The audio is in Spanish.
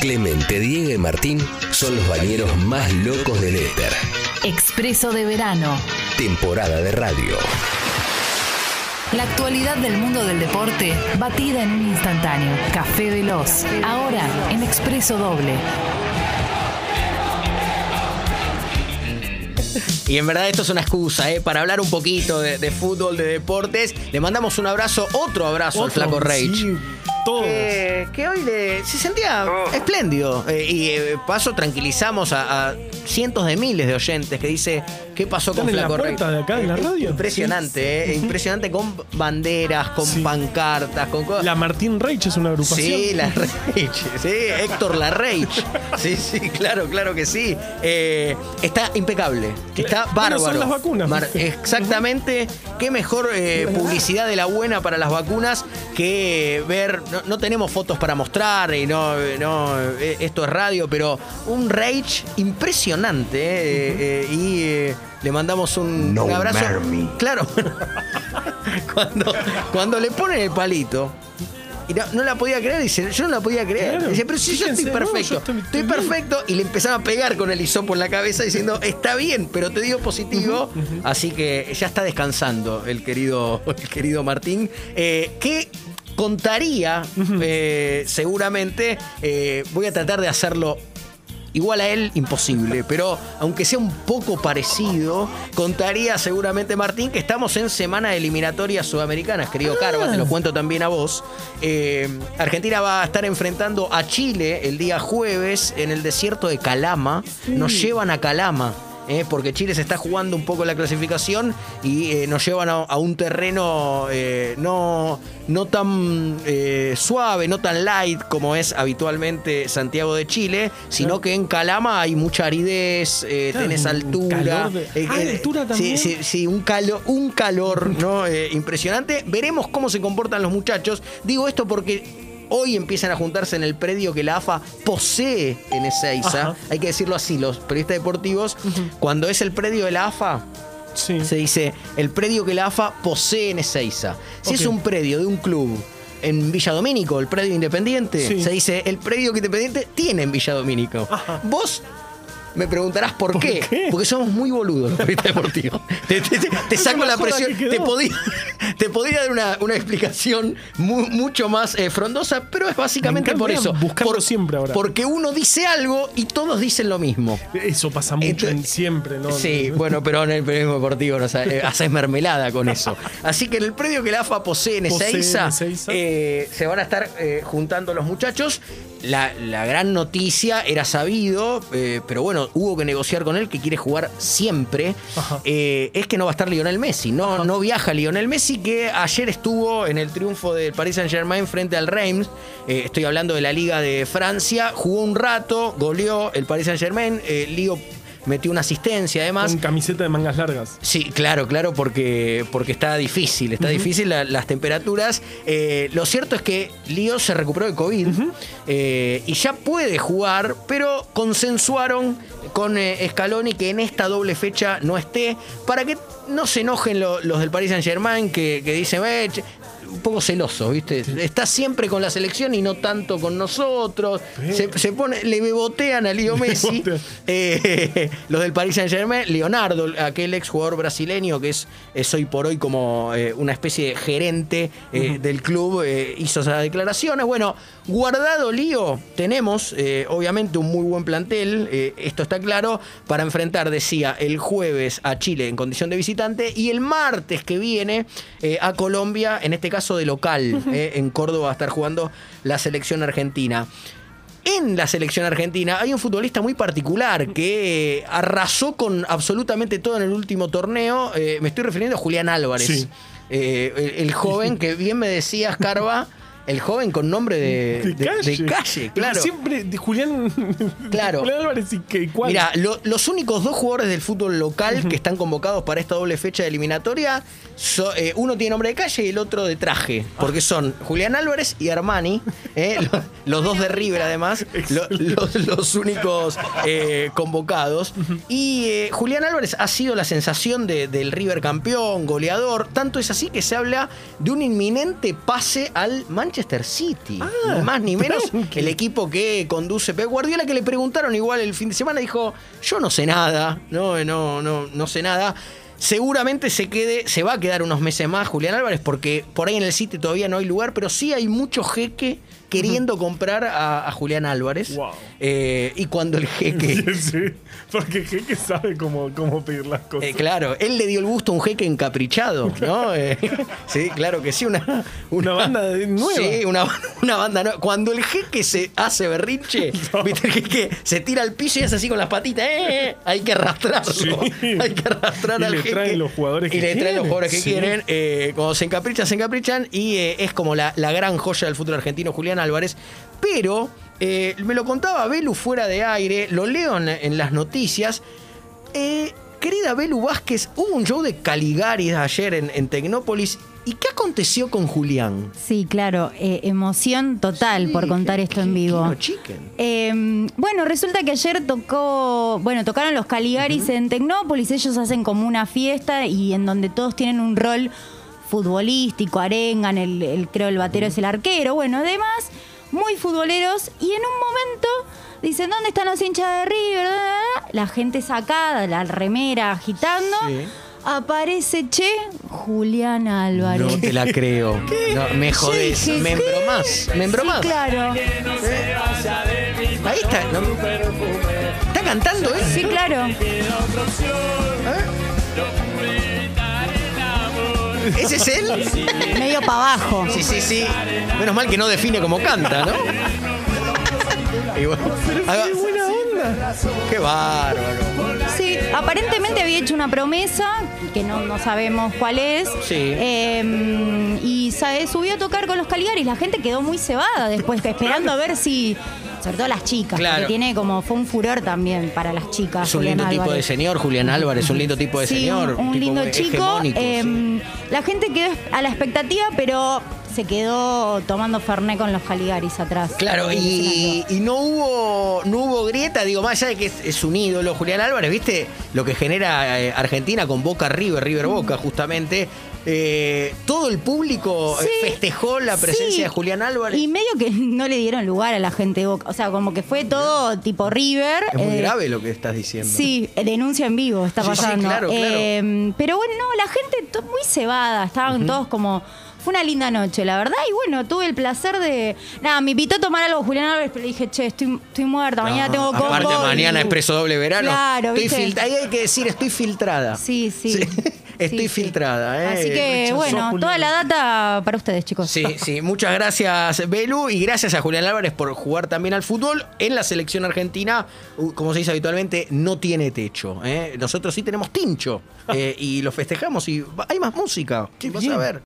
Clemente, Diego y Martín son los bañeros más locos del éter. Expreso de verano. Temporada de radio. La actualidad del mundo del deporte, batida en un instantáneo. Café Veloz. Ahora en Expreso Doble. Y en verdad esto es una excusa, ¿eh? Para hablar un poquito de, de fútbol, de deportes. Le mandamos un abrazo, otro abrazo al Flaco Rage. sí, todos. Eh, que hoy le- se sentía espléndido. Eh, y eh, paso tranquilizamos a, a cientos de miles de oyentes que dice, ¿qué pasó con Flaco puerta Rage? de acá, en la radio. Impresionante, eh, impresionante con banderas, con Sí. pancartas, con cosas. La Martín Reich es una agrupación. Sí, la Rage, sí, Héctor la Rage. Sí, sí, claro, claro que sí. Eh, está impecable, está Bueno, bárbaro. son las vacunas. Mar- exactamente, qué mejor eh, publicidad de la buena para las vacunas que ver, no, no tenemos fotos para mostrar y no, no eh, esto es radio, pero un Rage impresionante eh, eh, y eh, le mandamos un, No un abrazo. Claro, cuando, cuando le ponen el palito. Y no, no la podía creer, dice, yo no la podía creer. Claro. Dice, pero si yo estoy no, perfecto, yo estoy- estoy, estoy bien. perfecto. Y le empezaba a pegar con el hisopo en la cabeza diciendo, está bien, pero te dio positivo. Así que ya está descansando el querido, el querido Martín. Eh, que contaría, eh, seguramente, eh, voy a tratar de hacerlo Igual a él, imposible, pero aunque sea un poco parecido, contaría seguramente Martín que estamos en semana de eliminatorias sudamericanas, querido Carva, te lo cuento también a vos. Eh, Argentina va a estar enfrentando a Chile el día jueves en el desierto de Calama. Nos llevan a Calama. Eh, porque Chile se está jugando un poco la clasificación y eh, nos llevan a, a un terreno eh, no, no tan eh, suave, no tan light como es habitualmente Santiago de Chile, sino que en Calama hay mucha aridez, Claro, tenés altura. de- Ah, altura también. Sí, sí, un calor, un calor ¿no? Impresionante. Veremos cómo se comportan los muchachos. Digo esto porque hoy empiezan a juntarse en el predio que la AFA posee en Ezeiza. Ajá. Hay que decirlo así, los periodistas deportivos, cuando es el predio de la AFA, Sí. se dice el predio que la AFA posee en Ezeiza. Si es un predio de un club en Villa Domínico, el predio independiente, Sí. se dice el predio que Independiente tiene en Villa Domínico. Ajá. Vos me preguntarás por, ¿Por qué? qué? Porque somos muy boludos los periodistas deportivos. Te, te- te- te saco la presión. Te podía, te podía dar una, una explicación mu- mucho más eh, frondosa, pero es básicamente Me por eso. buscarlo Por- siempre ahora. Porque uno dice algo y todos dicen lo mismo. Eso pasa mucho Entonces- en siempre, ¿no? Sí, bueno, pero en el periodismo deportivo no eh, haces mermelada con eso. Así que en el predio que la AFA posee en Ezeiza. eh, se van a estar eh, juntando los muchachos. La, la gran noticia era sabido, eh, pero bueno, hubo que negociar con él que quiere jugar siempre. Eh, es que no va a estar Lionel Messi. No, no viaja Lionel Messi, que ayer estuvo en el triunfo del Paris Saint Germain frente al Reims. Eh, estoy hablando de la Liga de Francia. Jugó un rato, goleó el Paris Saint Germain. Lío metió una asistencia además. Con camiseta de mangas largas. Sí, claro, claro, porque, porque está difícil, está difícil la- las temperaturas. Eh, lo cierto es que Lío se recuperó de COVID eh, y ya puede jugar, pero consensuaron con eh, Scaloni que en esta doble fecha no esté, para que no se enojen lo- los del Paris Saint Germain que, que dicen, un poco celoso, ¿viste? Está siempre con la selección y no tanto con nosotros. Se, se pone, le bebotean a Lío Messi. Eh, los del Paris Saint Germain, Leonardo, aquel exjugador brasileño que es, es hoy por hoy como eh, una especie de gerente eh, del club, hizo esas declaraciones. Bueno, guardado Lío, tenemos obviamente un muy buen plantel, esto está claro, para enfrentar, decía, el jueves a Chile en condición de visitante y el martes que viene a Colombia, en este caso de local, eh, en Córdoba va a estar jugando la selección argentina. En la selección argentina hay un futbolista muy particular que eh, arrasó con absolutamente todo en el último torneo. Eh, me estoy refiriendo a Julián Álvarez. Sí. Eh, el, el joven que bien me decías, Carva, el joven con nombre de, De, de- calle. de calle, claro. Siempre de Julián. Claro. Julián Álvarez y que cuál. Mira, lo- los únicos dos jugadores del fútbol local que están convocados para esta doble fecha de eliminatoria, so- eh, uno tiene nombre de calle y el otro de traje, porque son Julián Álvarez y Armani, eh, lo- los, dos de River además, lo- los, los únicos eh, convocados. Y Julián Álvarez ha sido la sensación de- del River campeón, goleador, tanto es así que se habla de un inminente pase al Manchester Manchester City. Ah, ni más ni menos tranqui. el equipo que conduce Pep Guardiola, que le preguntaron igual el fin de semana, dijo, yo no sé nada, no, no, no, no sé nada. Seguramente se quede, se va a quedar unos meses más Julián Álvarez, porque por ahí en el City todavía no hay lugar, pero sí hay mucho jeque queriendo comprar a, a Julián Álvarez. Wow. Eh, y cuando el jeque Sí, porque Jeque sabe cómo, cómo pedir las cosas. Eh, claro, él le dio el gusto a un jeque encaprichado, ¿no? Eh, sí, claro que sí, una, Una banda de- nueva. Sí, una, una banda nueva. Cuando el jeque se hace berrinche, viste el jeque se tira al piso y hace así con las patitas, ¡eh! Hay que arrastrarlo. Sí. Hay que arrastrar Y al le jeque. traen los jugadores Y que le traen los quieren, jugadores que sí. quieren. Cuando se encaprichan, se encaprichan. Y es como la, la gran joya del fútbol argentino, Julián Álvarez. Pero eh, me lo contaba Belu fuera de aire, lo leo en, en las noticias. Eh, querida Belu Vázquez, hubo un show de Caligaris ayer en, en Tecnópolis. ¿Y qué aconteció con Julián? Sí, claro, eh, emoción total por contar esto en vivo. Eh, bueno, resulta que ayer tocó, bueno, tocaron los Caligaris en Tecnópolis, ellos hacen como una fiesta y en donde todos tienen un rol futbolístico, arengan, el, el- creo el batero es el arquero, bueno, además, muy futboleros y en un momento dicen, ¿dónde están los hinchas de River? La gente sacada, la remera agitando. Sí. Aparece, che, Julián Álvarez. No te la creo. No, me jodés. Dije, me embromás. Me embromás. Sí, claro. Ahí está. no- ¿Está cantando, eh? Sí, claro. ¿Ese es él? Medio para abajo. Sí, sí, sí. Menos mal que no define cómo canta, ¿no? Y bueno, ahí va. ¡Qué buena onda! Qué bárbaro. Sí, aparentemente había hecho una promesa, que no, no sabemos cuál es. Sí. Eh, y sabe, subió a tocar con los Caligaris. La gente quedó muy cebada después, esperando a ver si. Sobre todo las chicas, Claro. porque tiene como. Fue un furor también para las chicas. Es un Julián lindo tipo de señor, Julián Álvarez, un lindo tipo de Sí, señor. un, un tipo lindo chico. Eh, sí. La gente quedó a la expectativa, pero se quedó tomando Fernet con los Caligaris atrás. Claro, y, no hubo no hubo grieta, digo, más allá de que es, es un ídolo Julián Álvarez, ¿viste? Lo que genera eh, Argentina con Boca River, River Boca, justamente. Eh, todo el público eh, Sí, festejó la presencia sí. de Julián Álvarez. Y medio que no le dieron lugar a la gente de Boca. O sea, como que fue todo tipo River. es muy eh, grave lo que estás diciendo. Sí, denuncia en vivo está Sí, pasando. claro, claro. Pero bueno, no, la gente muy cebada, estaban todos como. Fue una linda noche, la verdad. Y bueno, tuve el placer de. Nada, me invitó a tomar algo Julián Álvarez, pero le dije, che, estoy, estoy muerta, mañana No, tengo combo. Aparte, mañana y- expreso doble verano. Claro, estoy Ahí hay que decir, estoy filtrada. Sí, sí. Estoy Sí, sí. filtrada, ¿eh? Así que, bueno, Julián. toda la data para ustedes, chicos. Sí, sí. Muchas gracias, Belu, y gracias a Julián Álvarez por jugar también al fútbol. En la selección argentina, como se dice habitualmente, no tiene techo. ¿eh? Nosotros sí tenemos tincho. eh, y lo festejamos y hay más música. Qué Vas a ver.